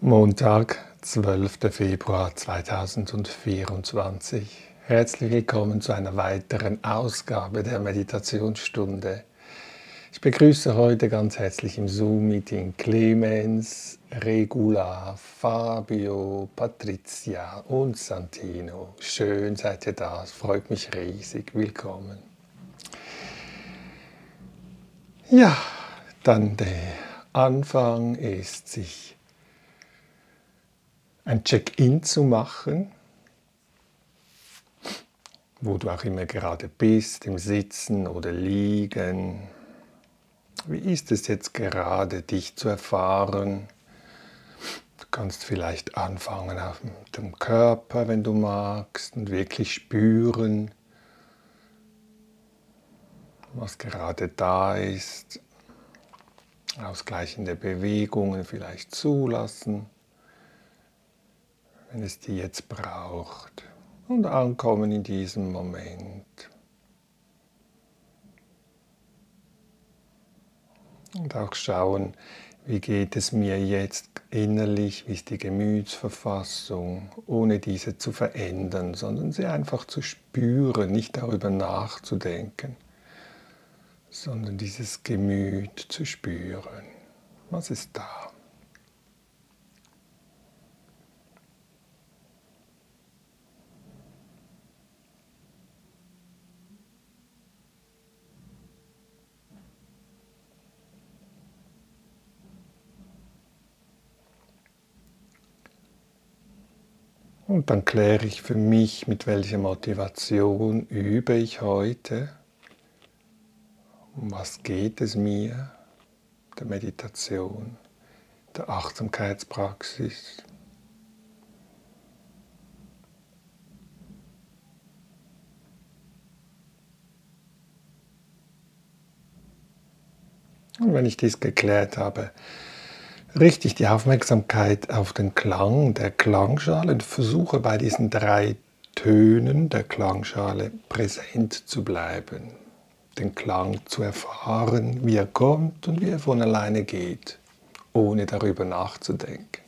Montag, 12. Februar 2024. Herzlich willkommen zu einer weiteren Ausgabe der Meditationsstunde. Ich begrüße heute ganz herzlich im Zoom-Meeting Clemens, Regula, Fabio, Patricia und Santino. Schön seid ihr da, es freut mich riesig. Willkommen. Ja, dann der Anfang ist, sich ein Check-in zu machen, wo du auch immer gerade bist, im Sitzen oder Liegen. Wie ist es jetzt gerade, dich zu erfahren? Du kannst vielleicht anfangen auf dem Körper, wenn du magst, und wirklich spüren, was gerade da ist. Ausgleichende Bewegungen vielleicht zulassen wenn es die jetzt braucht. Und ankommen in diesem Moment. Und auch schauen, wie geht es mir jetzt innerlich, wie ist die Gemütsverfassung, ohne diese zu verändern, sondern sie einfach zu spüren, nicht darüber nachzudenken, sondern dieses Gemüt zu spüren. Was ist da? Und dann kläre ich für mich, mit welcher Motivation übe ich heute, um was geht es mir, der Meditation, der Achtsamkeitspraxis. Und wenn ich dies geklärt habe, richtig die Aufmerksamkeit auf den Klang der Klangschale und versuche bei diesen drei Tönen der Klangschale präsent zu bleiben, den Klang zu erfahren, wie er kommt und wie er von alleine geht, ohne darüber nachzudenken.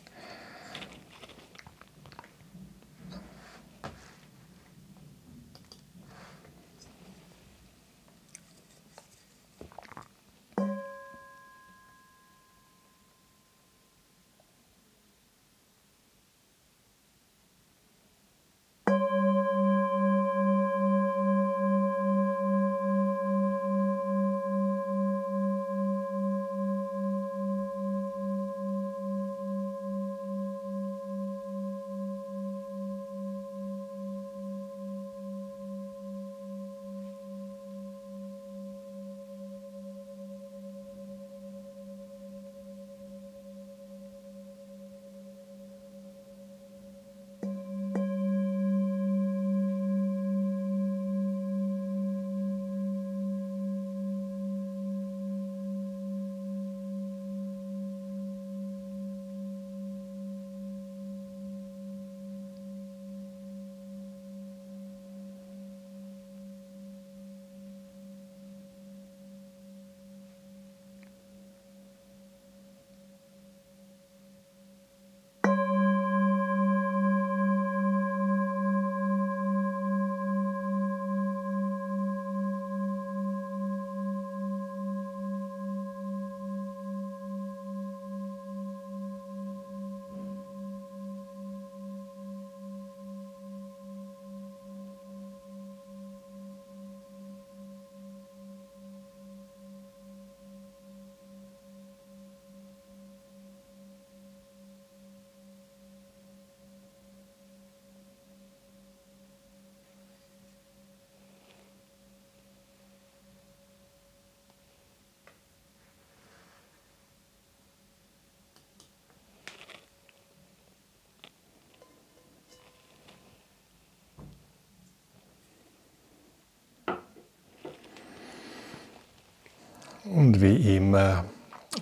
Und wie immer,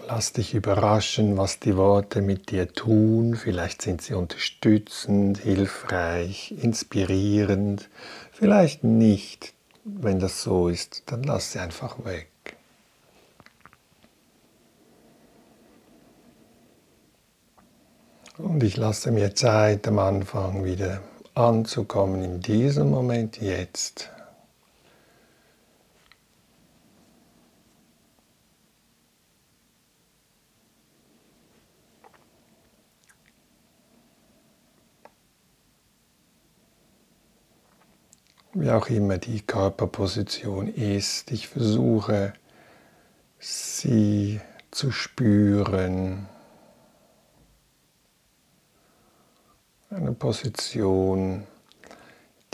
lass dich überraschen, was die Worte mit dir tun. Vielleicht sind sie unterstützend, hilfreich, inspirierend. Vielleicht nicht. Wenn das so ist, dann lass sie einfach weg. Und ich lasse mir Zeit am Anfang wieder anzukommen in diesem Moment jetzt. Auch immer die Körperposition ist, ich versuche sie zu spüren. Eine Position,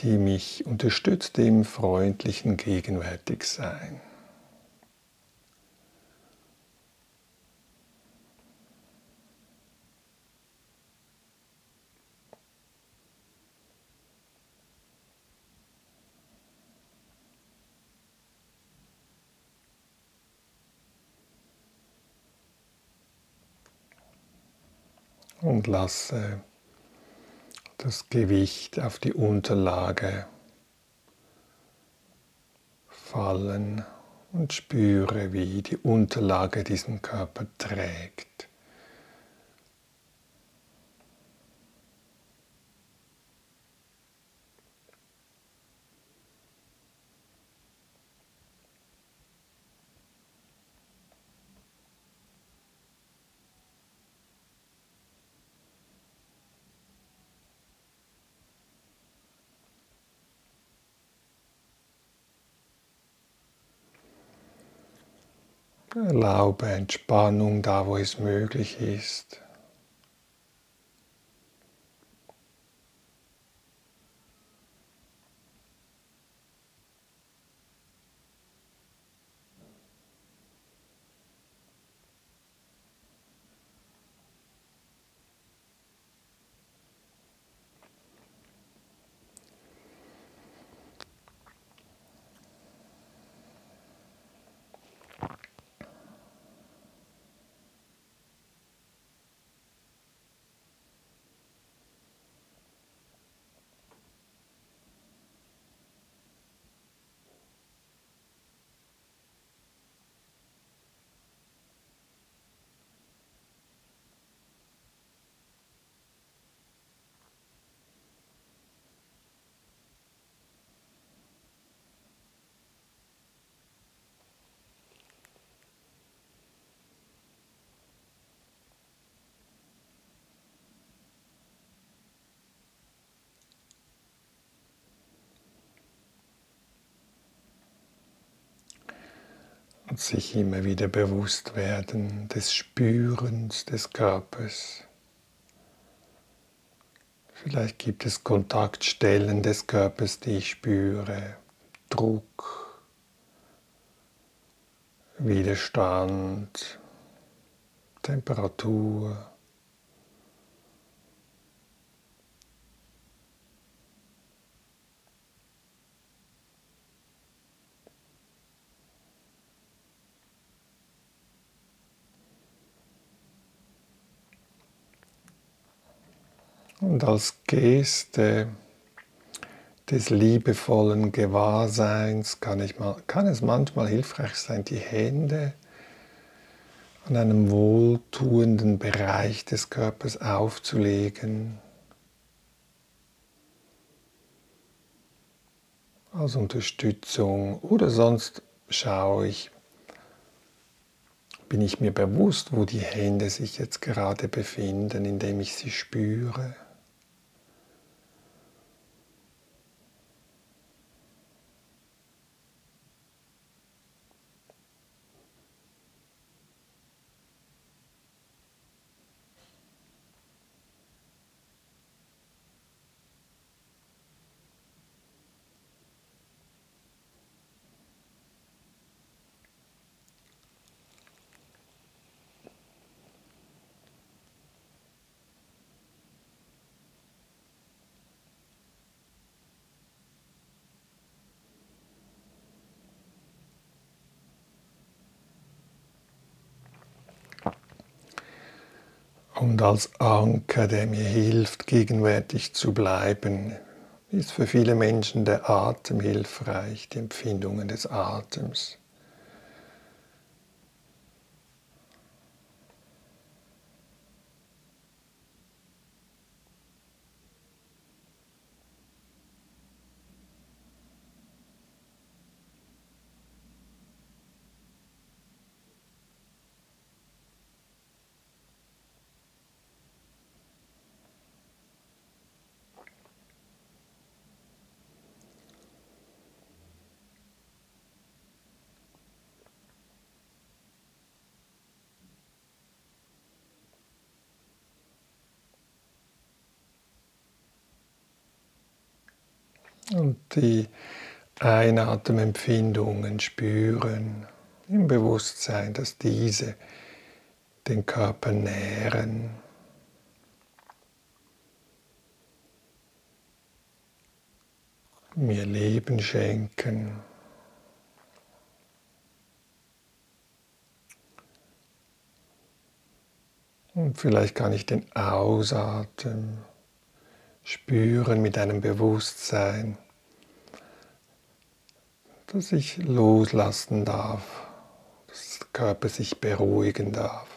die mich unterstützt im freundlichen Gegenwärtigsein. Und lasse das Gewicht auf die Unterlage fallen und spüre, wie die Unterlage diesen Körper trägt. Erlaube Entspannung da, wo es möglich ist. Und sich immer wieder bewusst werden des Spürens des Körpers. Vielleicht gibt es Kontaktstellen des Körpers, die ich spüre. Druck, Widerstand, Temperatur. Und als Geste des liebevollen Gewahrseins kann, ich mal, kann es manchmal hilfreich sein, die Hände an einem wohltuenden Bereich des Körpers aufzulegen. Als Unterstützung oder sonst schaue ich, bin ich mir bewusst, wo die Hände sich jetzt gerade befinden, indem ich sie spüre. Und als Anker, der mir hilft, gegenwärtig zu bleiben, ist für viele Menschen der Atem hilfreich, die Empfindungen des Atems. Die Einatemempfindungen spüren im Bewusstsein, dass diese den Körper nähren. mir Leben schenken. Und vielleicht kann ich den Ausatmen spüren mit einem Bewusstsein, dass ich loslassen darf, dass der Körper sich beruhigen darf.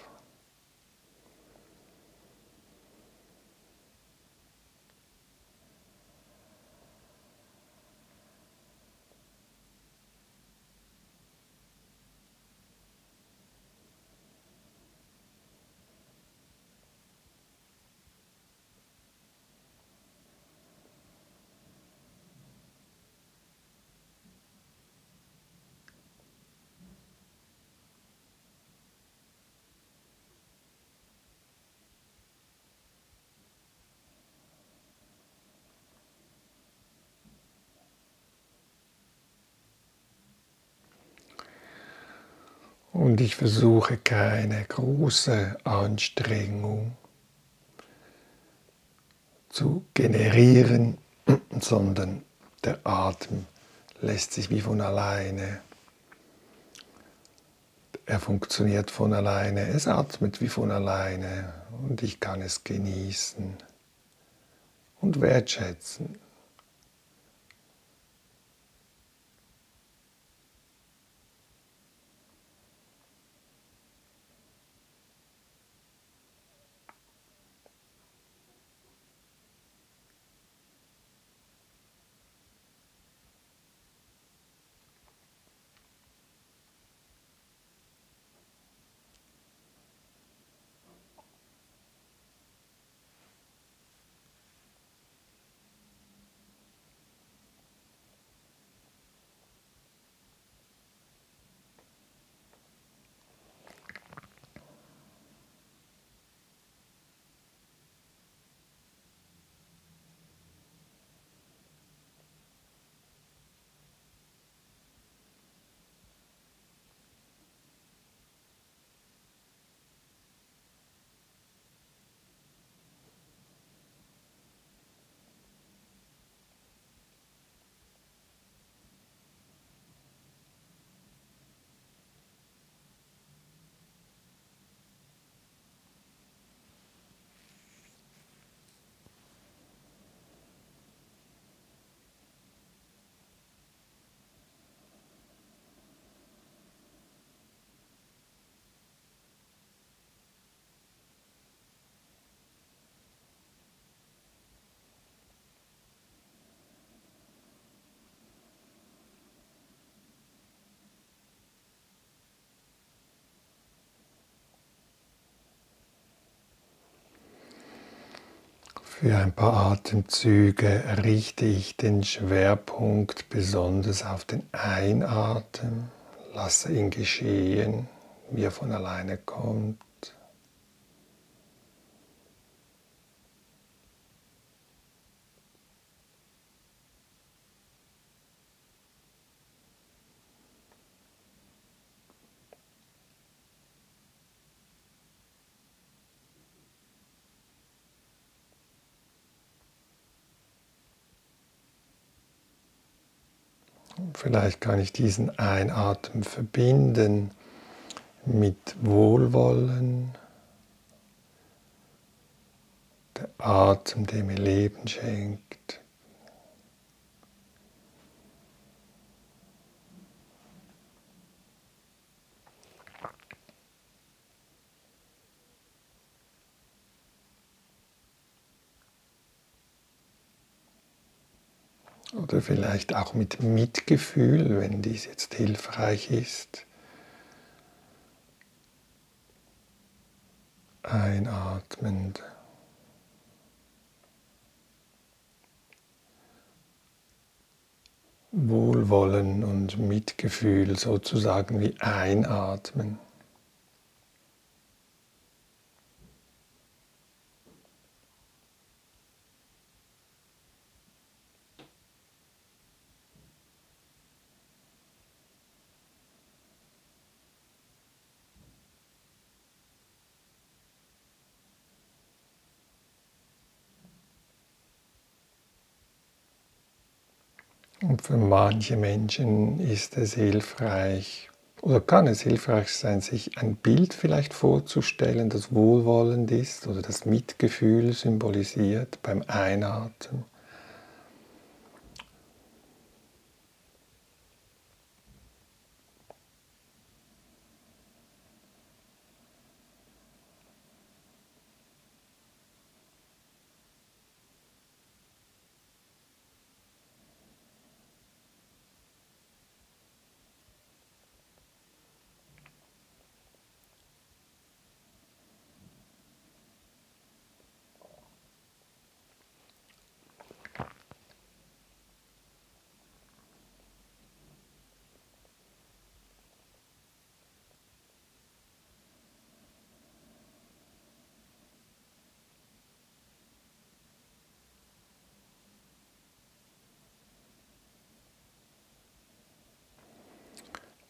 Und ich versuche keine große Anstrengung zu generieren, sondern der Atem lässt sich wie von alleine. Er funktioniert von alleine, es atmet wie von alleine und ich kann es genießen und wertschätzen. Für ein paar Atemzüge richte ich den Schwerpunkt besonders auf den Einatmen, lasse ihn geschehen, wie er von alleine kommt. Vielleicht kann ich diesen Einatmen verbinden mit Wohlwollen, der Atem, der mir Leben schenkt. Oder vielleicht auch mit Mitgefühl, wenn dies jetzt hilfreich ist. Einatmend. Wohlwollen und Mitgefühl sozusagen wie einatmen. Für manche Menschen ist es hilfreich oder kann es hilfreich sein, sich ein Bild vielleicht vorzustellen, das wohlwollend ist oder das Mitgefühl symbolisiert beim Einatmen.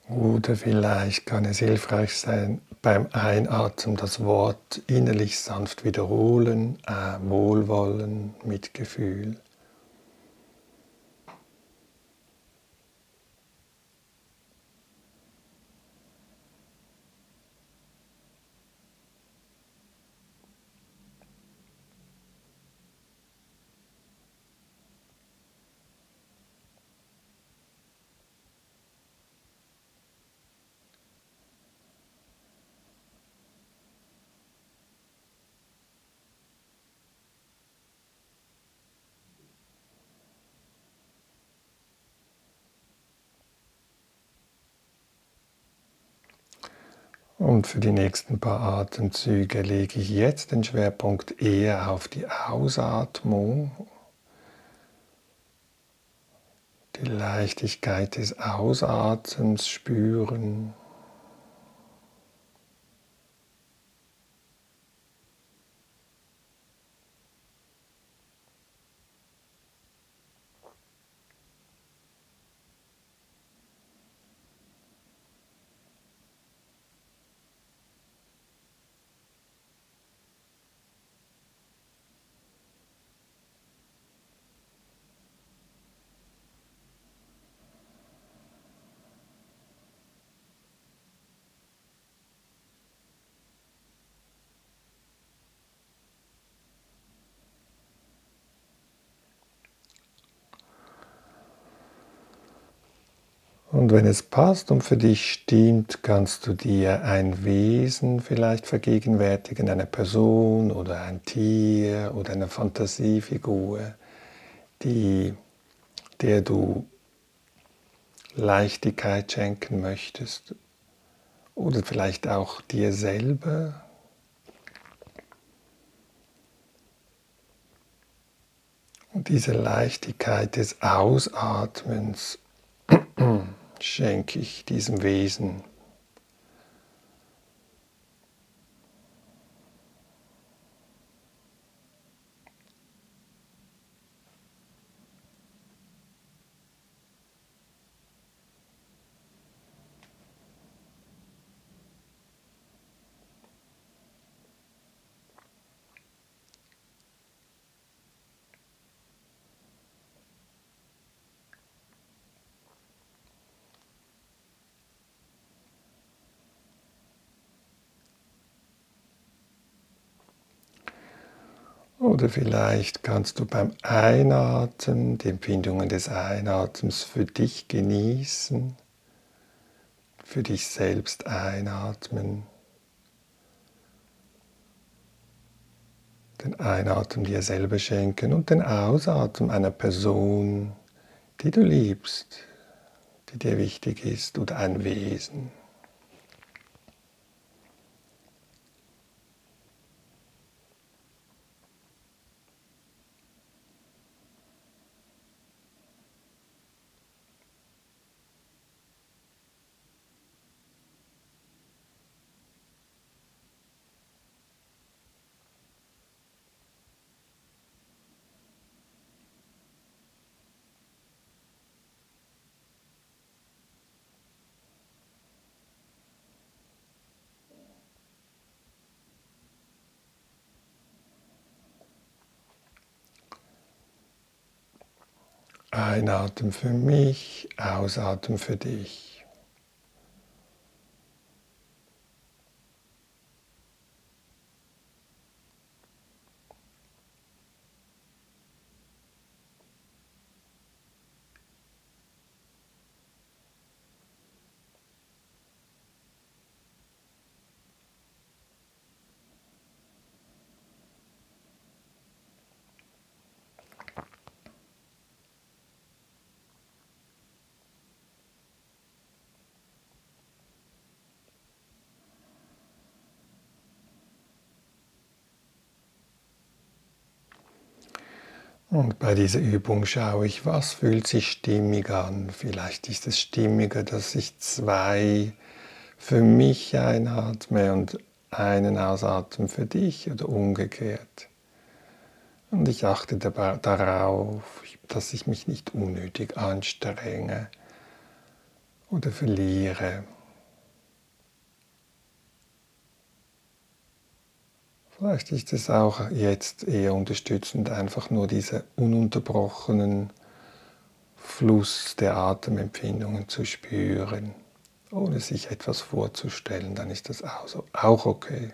Oder vielleicht kann es hilfreich sein, beim Einatmen das Wort innerlich sanft wiederholen, äh, Wohlwollen, Mitgefühl. Und für die nächsten paar Atemzüge lege ich jetzt den Schwerpunkt eher auf die Ausatmung, die Leichtigkeit des Ausatmens spüren. Und wenn es passt und für dich stimmt, kannst du dir ein Wesen vielleicht vergegenwärtigen, eine Person oder ein Tier oder eine Fantasiefigur, die, der du Leichtigkeit schenken möchtest oder vielleicht auch dir selber. Und diese Leichtigkeit des Ausatmens schenke ich diesem Wesen. Oder vielleicht kannst du beim Einatmen die Empfindungen des Einatmens für dich genießen, für dich selbst einatmen. Den Einatmen dir selber schenken und den Ausatmen einer Person, die du liebst, die dir wichtig ist oder ein Wesen. Einatmen für mich, Ausatmen für dich. Und bei dieser Übung schaue ich, was fühlt sich stimmig an. Vielleicht ist es stimmiger, dass ich zwei für mich einatme und einen ausatme für dich oder umgekehrt. Und ich achte darauf, dass ich mich nicht unnötig anstrenge oder verliere. Vielleicht ist es auch jetzt eher unterstützend, einfach nur diesen ununterbrochenen Fluss der Atemempfindungen zu spüren, ohne sich etwas vorzustellen, dann ist das auch okay.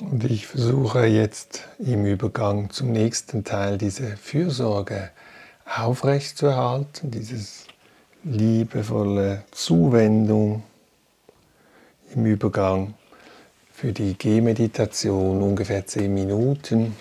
Und ich versuche jetzt im Übergang zum nächsten Teil diese Fürsorge aufrechtzuerhalten, dieses liebevolle Zuwendung im Übergang für die Gehmeditation ungefähr zehn Minuten.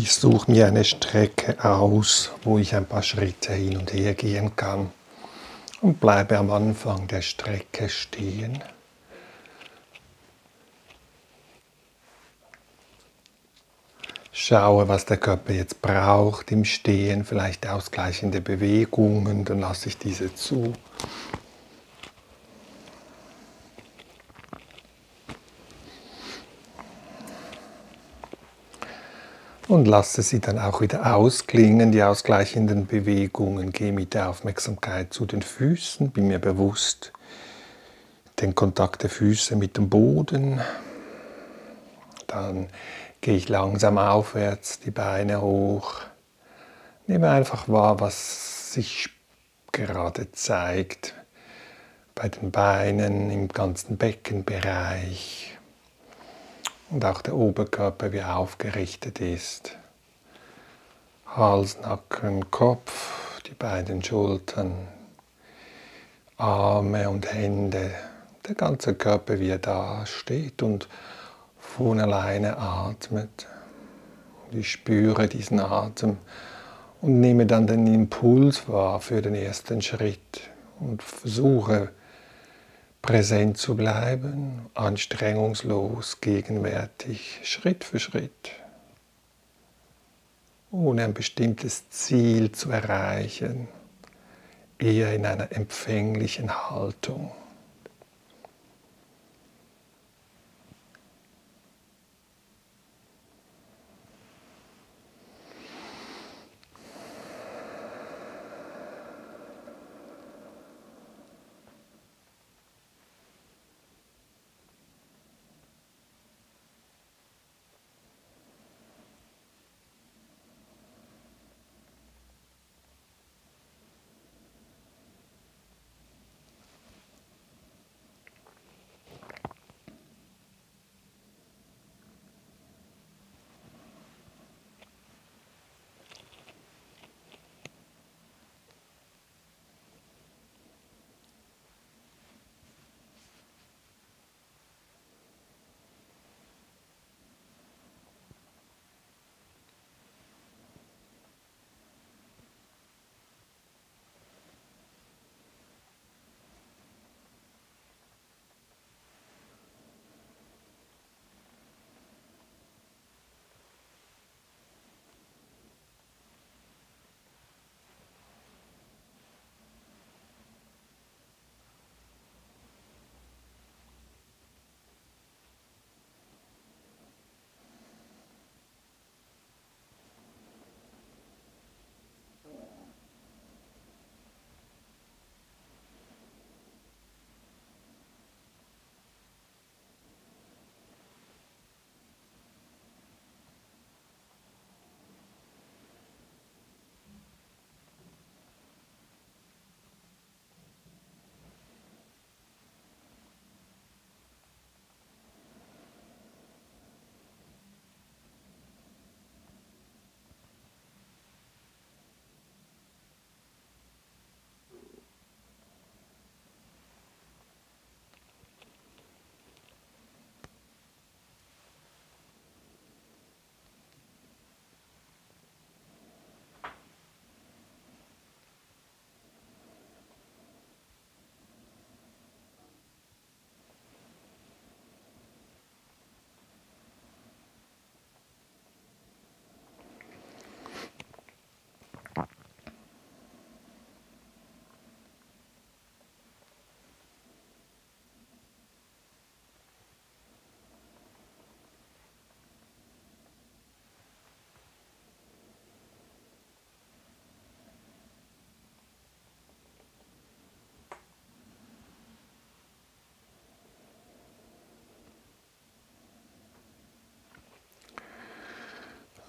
Ich suche mir eine Strecke aus, wo ich ein paar Schritte hin und her gehen kann und bleibe am Anfang der Strecke stehen. Schaue, was der Körper jetzt braucht im Stehen, vielleicht ausgleichende Bewegungen, dann lasse ich diese zu. Und lasse sie dann auch wieder ausklingen, die ausgleichenden Bewegungen. Gehe mit der Aufmerksamkeit zu den Füßen, bin mir bewusst, den Kontakt der Füße mit dem Boden. Dann gehe ich langsam aufwärts, die Beine hoch. Nehme einfach wahr, was sich gerade zeigt bei den Beinen, im ganzen Beckenbereich und auch der Oberkörper, wie aufgerichtet ist. Hals, Nacken, Kopf, die beiden Schultern, Arme und Hände, der ganze Körper, wie er da steht und von alleine atmet. ich spüre diesen Atem und nehme dann den Impuls wahr für den ersten Schritt und versuche präsent zu bleiben, anstrengungslos, gegenwärtig, Schritt für Schritt, ohne ein bestimmtes Ziel zu erreichen, eher in einer empfänglichen Haltung.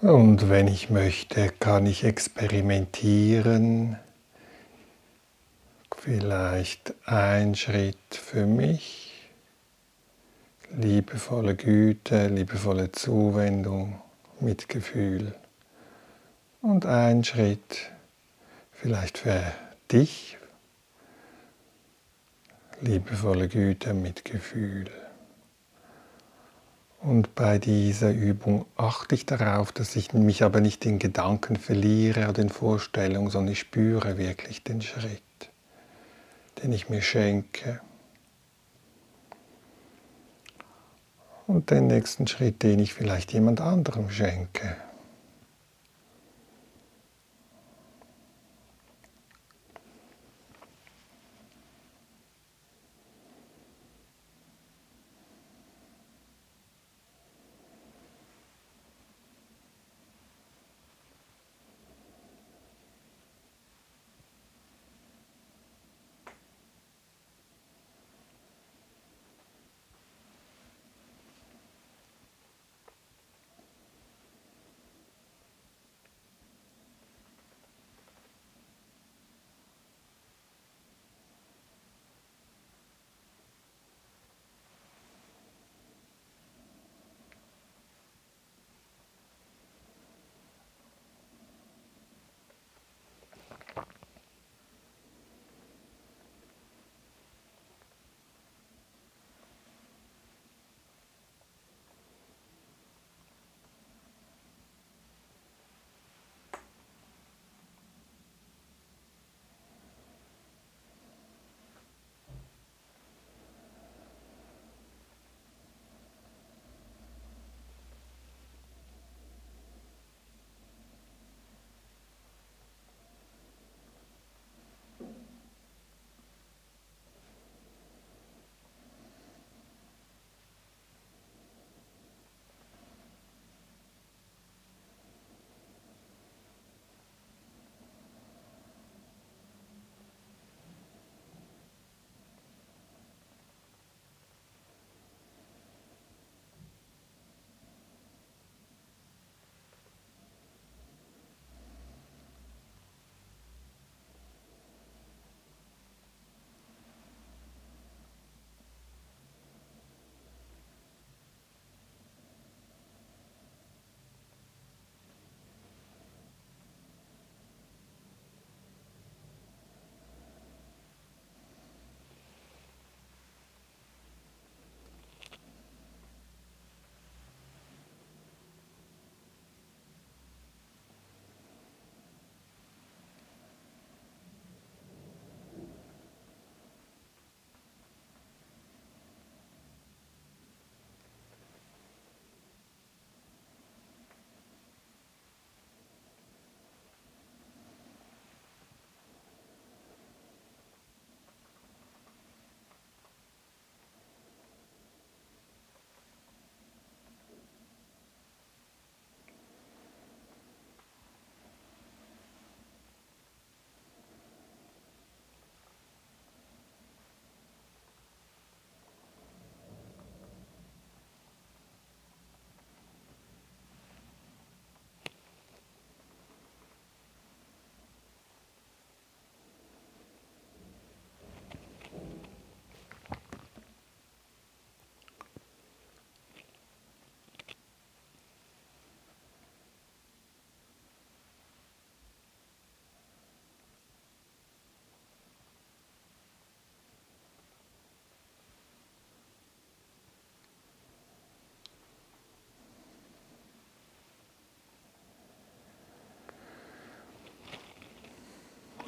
Und wenn ich möchte, kann ich experimentieren. Vielleicht ein Schritt für mich. Liebevolle Güte, liebevolle Zuwendung, Mitgefühl. Und ein Schritt vielleicht für dich. Liebevolle Güte, Mitgefühl. Und bei dieser Übung achte ich darauf, dass ich mich aber nicht in Gedanken verliere oder in Vorstellungen, sondern ich spüre wirklich den Schritt, den ich mir schenke. Und den nächsten Schritt, den ich vielleicht jemand anderem schenke.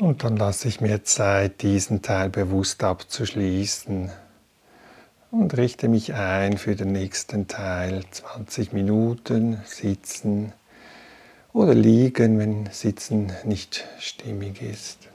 Und dann lasse ich mir Zeit, diesen Teil bewusst abzuschließen und richte mich ein für den nächsten Teil. 20 Minuten sitzen oder liegen, wenn Sitzen nicht stimmig ist.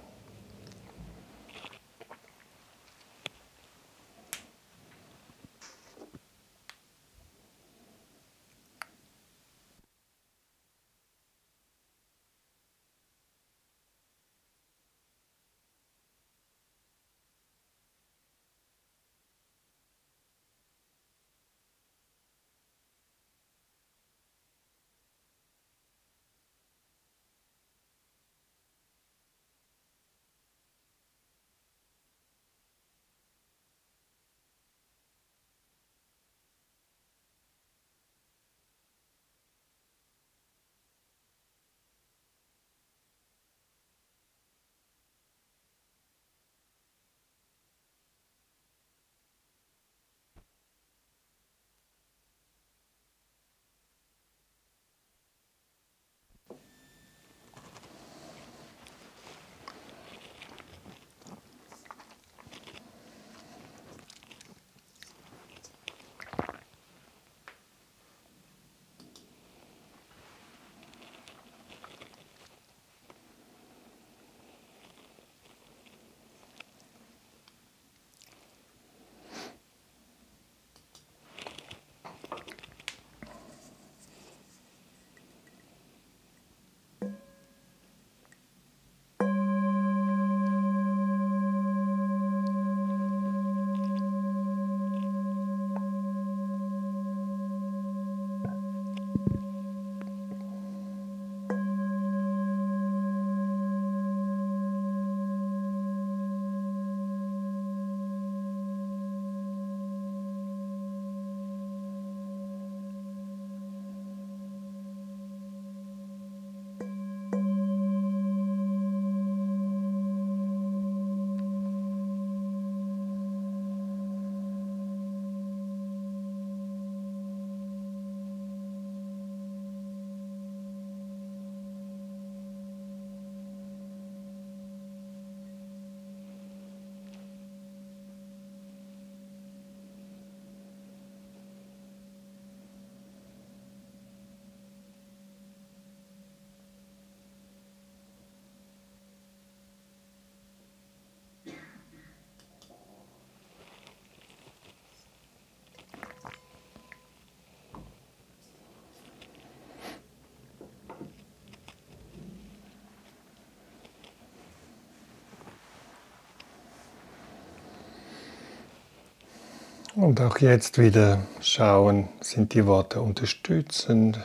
Und auch jetzt wieder schauen, sind die Worte unterstützend,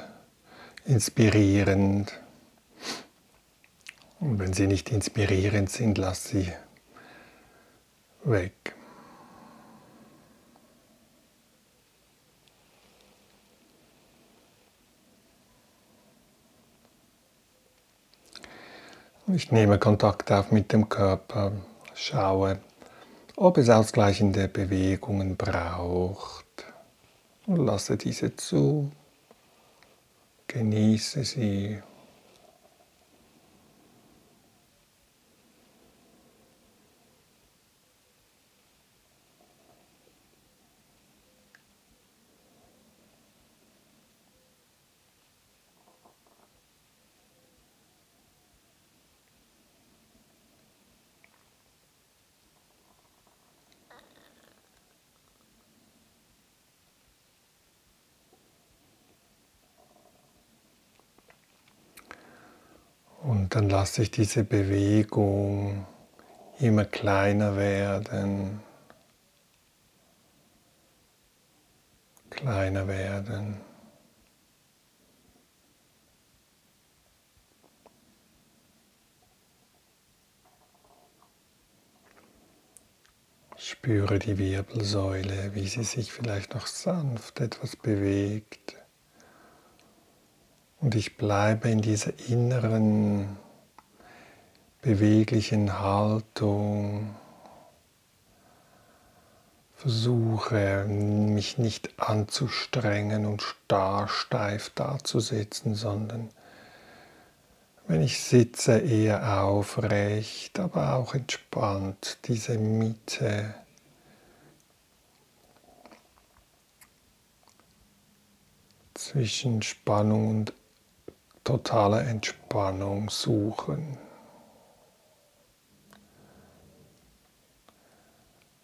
inspirierend. Und wenn sie nicht inspirierend sind, lass sie weg. Ich nehme Kontakt auf mit dem Körper, schaue, ob es ausgleichende Bewegungen braucht. Und lasse diese zu, genieße sie. Und dann lasse ich diese Bewegung immer kleiner werden, kleiner werden. Spüre die Wirbelsäule, wie sie sich vielleicht noch sanft etwas bewegt. Und ich bleibe in dieser inneren, beweglichen Haltung. Versuche mich nicht anzustrengen und starr steif dazusitzen, sondern wenn ich sitze, eher aufrecht, aber auch entspannt, diese Mitte. zwischen Spannung und totaler Entspannung suchen.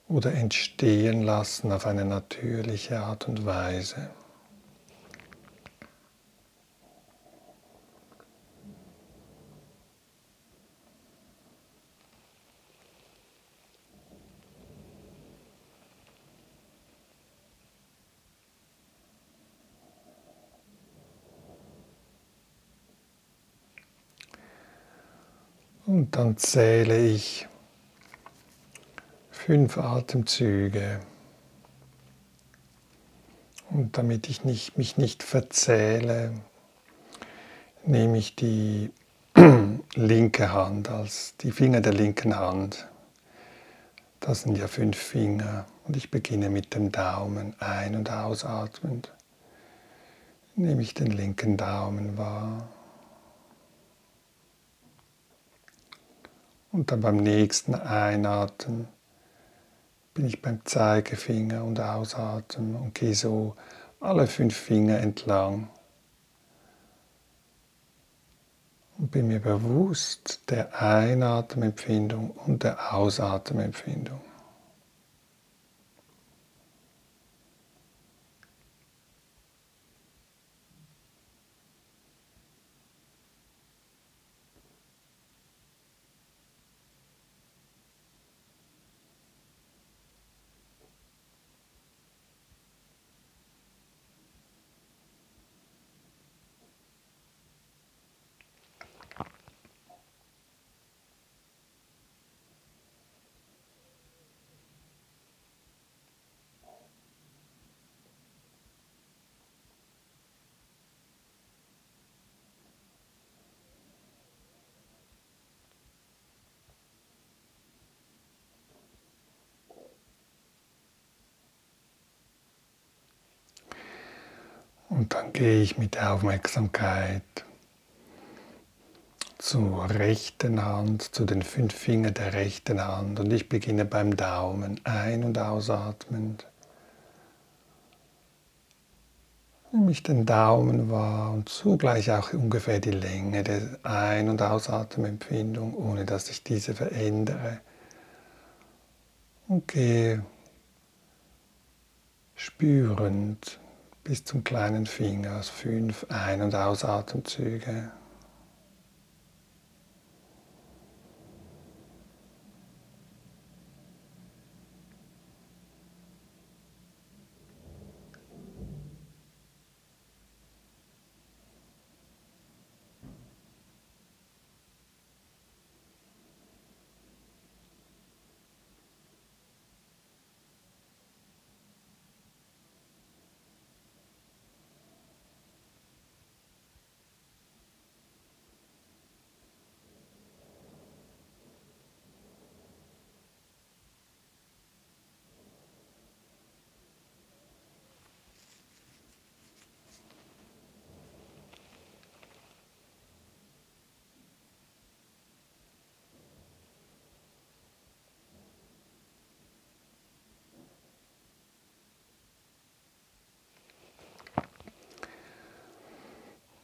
Oder entstehen lassen auf eine natürliche Art und Weise. Und dann zähle ich fünf Atemzüge. Und damit ich nicht, mich nicht verzähle, nehme ich die linke Hand als die Finger der linken Hand. Das sind ja fünf Finger. Und ich beginne mit dem Daumen ein- und ausatmend. Nehme ich den linken Daumen wahr. Und dann beim nächsten Einatmen bin ich beim Zeigefinger und Ausatmen und gehe so alle fünf Finger entlang. Und bin mir bewusst der Einatemempfindung und der Ausatemempfindung. Und dann gehe ich mit der Aufmerksamkeit zur rechten Hand, zu den fünf Fingern der rechten Hand und ich beginne beim Daumen ein- und ausatmend. Nehme ich den Daumen wahr und zugleich auch ungefähr die Länge der Ein- und Ausatmempfindung, ohne dass ich diese verändere. Und gehe spürend bis zum kleinen Finger, fünf Ein- und Ausatemzüge.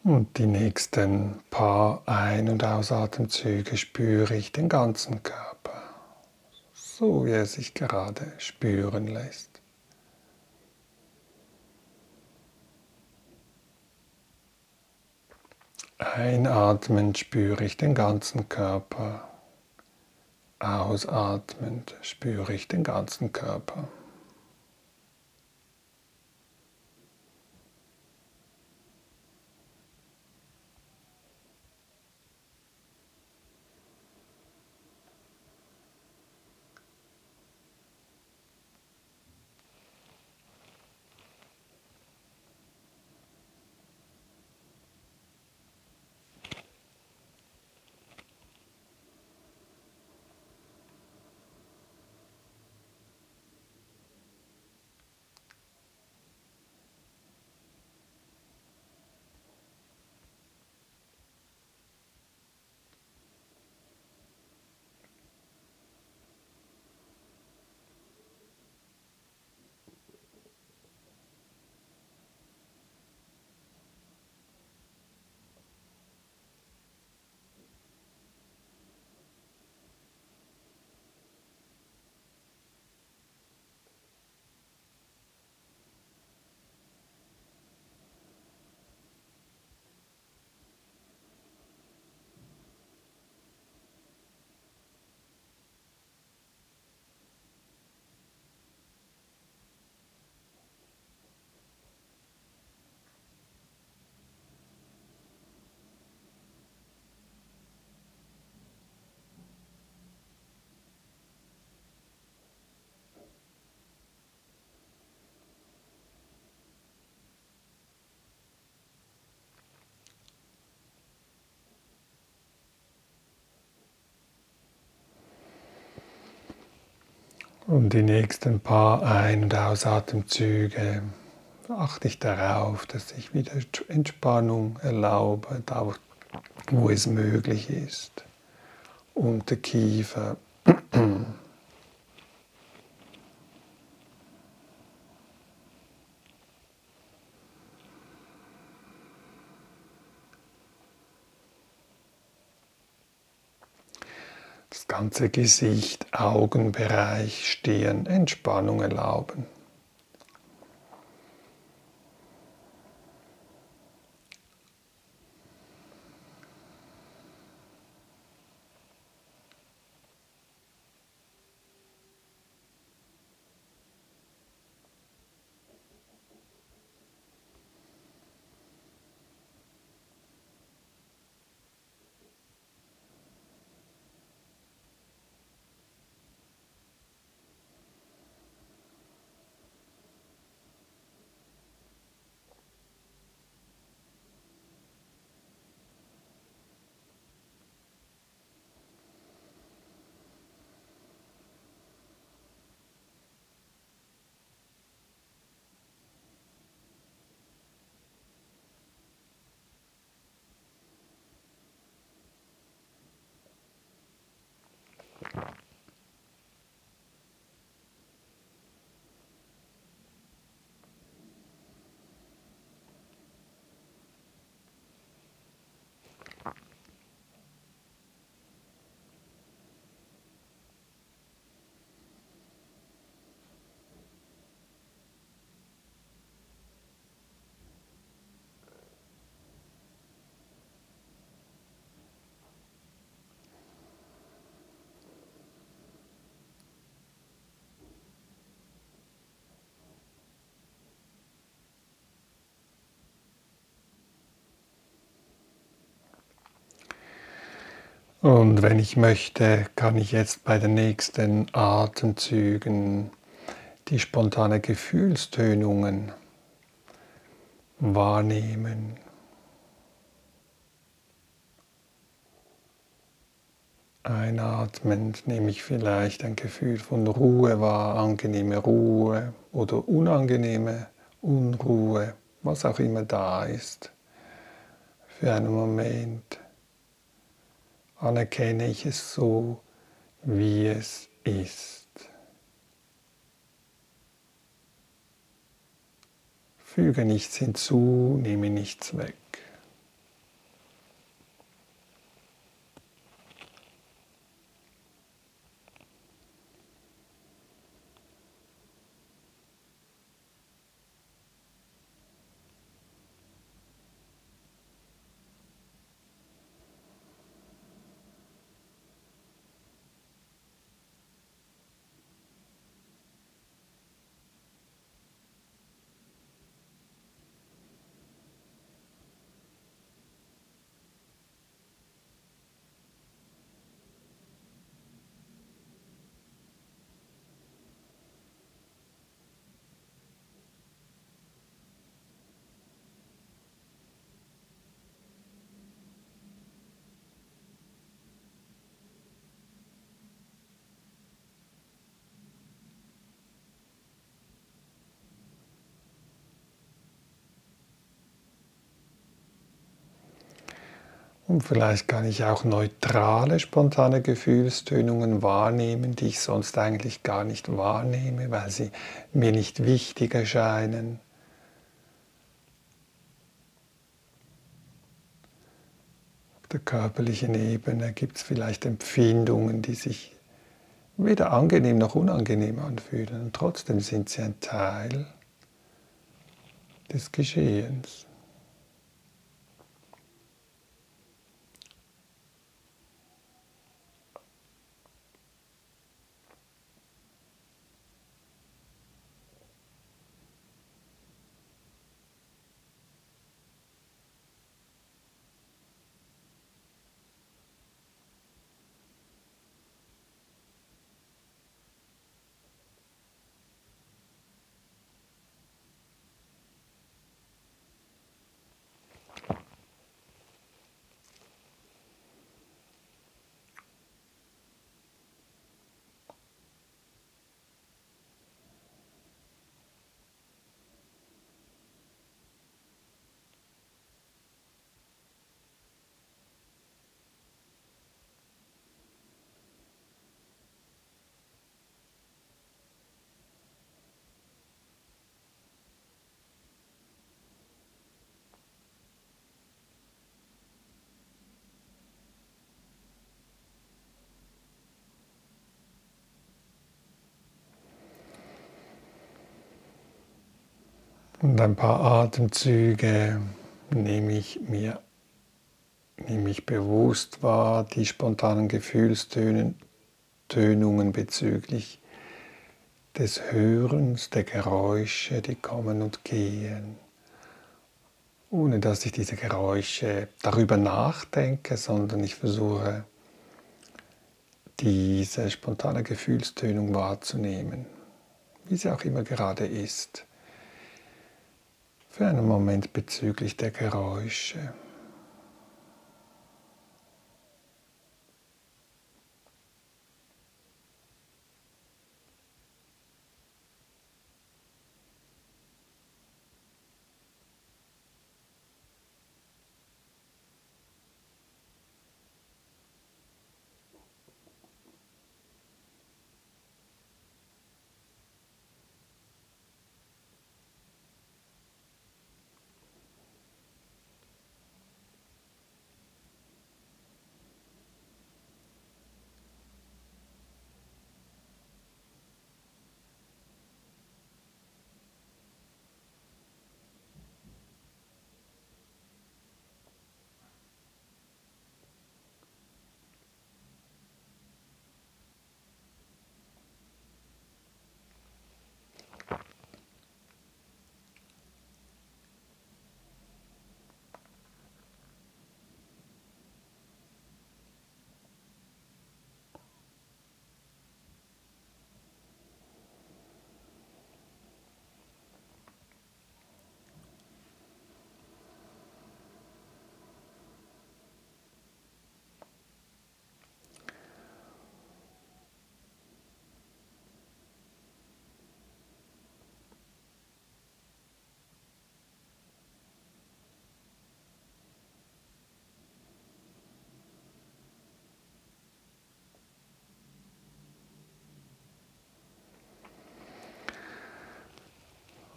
Und die nächsten paar Ein- und Ausatemzüge spüre ich den ganzen Körper, so wie er sich gerade spüren lässt. Einatmend spüre ich den ganzen Körper, ausatmend spüre ich den ganzen Körper. Und die nächsten paar Ein- und Ausatemzüge achte ich darauf, dass ich wieder Entspannung erlaube, da wo es möglich ist. Unterkiefer. Das ganze Gesicht, Augenbereich, Stirn, Entspannung erlauben. Und wenn ich möchte, kann ich jetzt bei den nächsten Atemzügen die spontane Gefühlstönungen wahrnehmen. Einatmend nehme ich vielleicht ein Gefühl von Ruhe wahr, angenehme Ruhe oder unangenehme Unruhe, was auch immer da ist, für einen Moment anerkenne ich es so, wie es ist. Füge nichts hinzu, nehme nichts weg. Und vielleicht kann ich auch neutrale, spontane Gefühlstönungen wahrnehmen, die ich sonst eigentlich gar nicht wahrnehme, weil sie mir nicht wichtig erscheinen. Auf der körperlichen Ebene gibt es vielleicht Empfindungen, die sich weder angenehm noch unangenehm anfühlen. Und trotzdem sind sie ein Teil des Geschehens. Und ein paar Atemzüge nehme ich mir nehme ich bewusst wahr, die spontanen Gefühlstönungen bezüglich des Hörens, der Geräusche, die kommen und gehen, ohne dass ich diese Geräusche darüber nachdenke, sondern ich versuche, diese spontane Gefühlstönung wahrzunehmen, wie sie auch immer gerade ist für einen Moment bezüglich der Geräusche.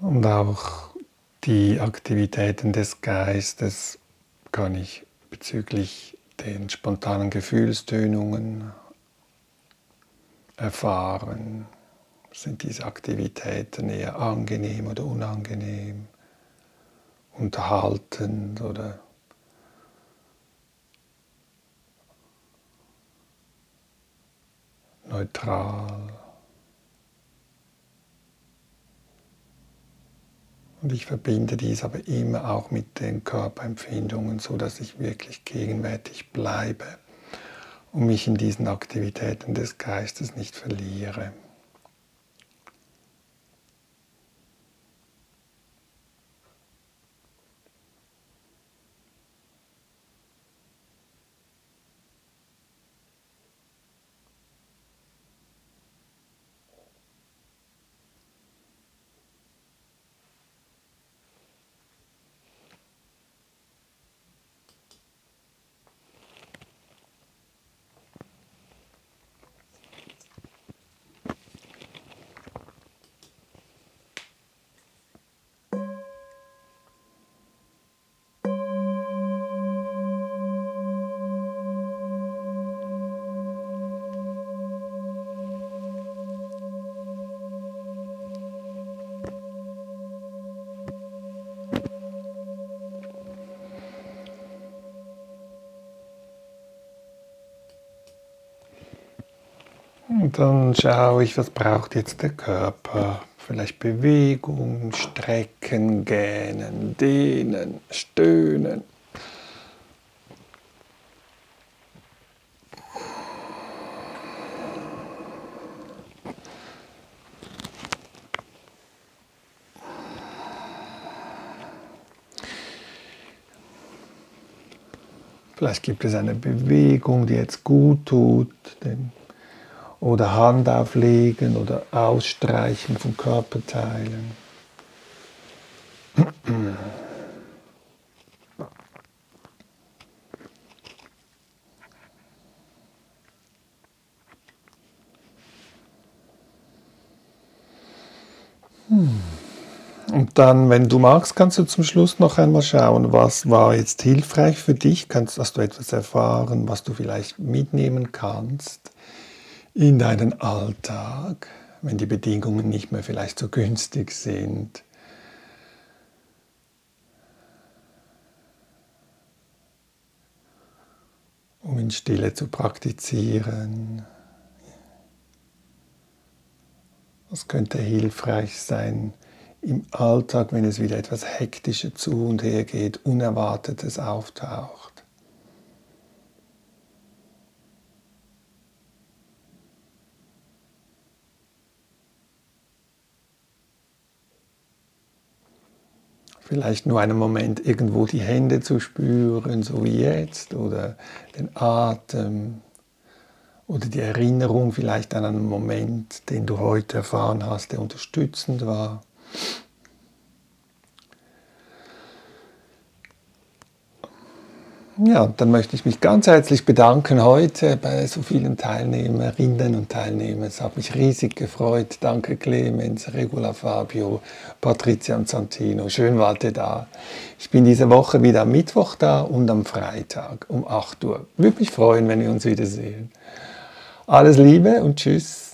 Und auch die Aktivitäten des Geistes kann ich bezüglich den spontanen Gefühlstönungen erfahren. Sind diese Aktivitäten eher angenehm oder unangenehm, unterhaltend oder neutral? Und ich verbinde dies aber immer auch mit den Körperempfindungen, so dass ich wirklich gegenwärtig bleibe und mich in diesen Aktivitäten des Geistes nicht verliere. Und dann schaue ich, was braucht jetzt der Körper. Vielleicht Bewegung, Strecken, Gähnen, Dehnen, Stöhnen. Vielleicht gibt es eine Bewegung, die jetzt gut tut, den oder Hand auflegen oder Ausstreichen von Körperteilen. Und dann, wenn du magst, kannst du zum Schluss noch einmal schauen, was war jetzt hilfreich für dich? Kannst, hast du etwas erfahren, was du vielleicht mitnehmen kannst? in deinen Alltag, wenn die Bedingungen nicht mehr vielleicht so günstig sind. um in Stille zu praktizieren. Was könnte hilfreich sein im Alltag, wenn es wieder etwas hektischer zu und her geht, Unerwartetes auftaucht. Vielleicht nur einen Moment irgendwo die Hände zu spüren, so wie jetzt, oder den Atem, oder die Erinnerung vielleicht an einen Moment, den du heute erfahren hast, der unterstützend war. Ja, dann möchte ich mich ganz herzlich bedanken heute bei so vielen Teilnehmerinnen und Teilnehmern. Es hat mich riesig gefreut. Danke Clemens, Regula Fabio, Patricia und Santino. Schön wart ihr da. Ich bin diese Woche wieder am Mittwoch da und am Freitag um 8 Uhr. Würde mich freuen, wenn wir uns wiedersehen. Alles Liebe und Tschüss.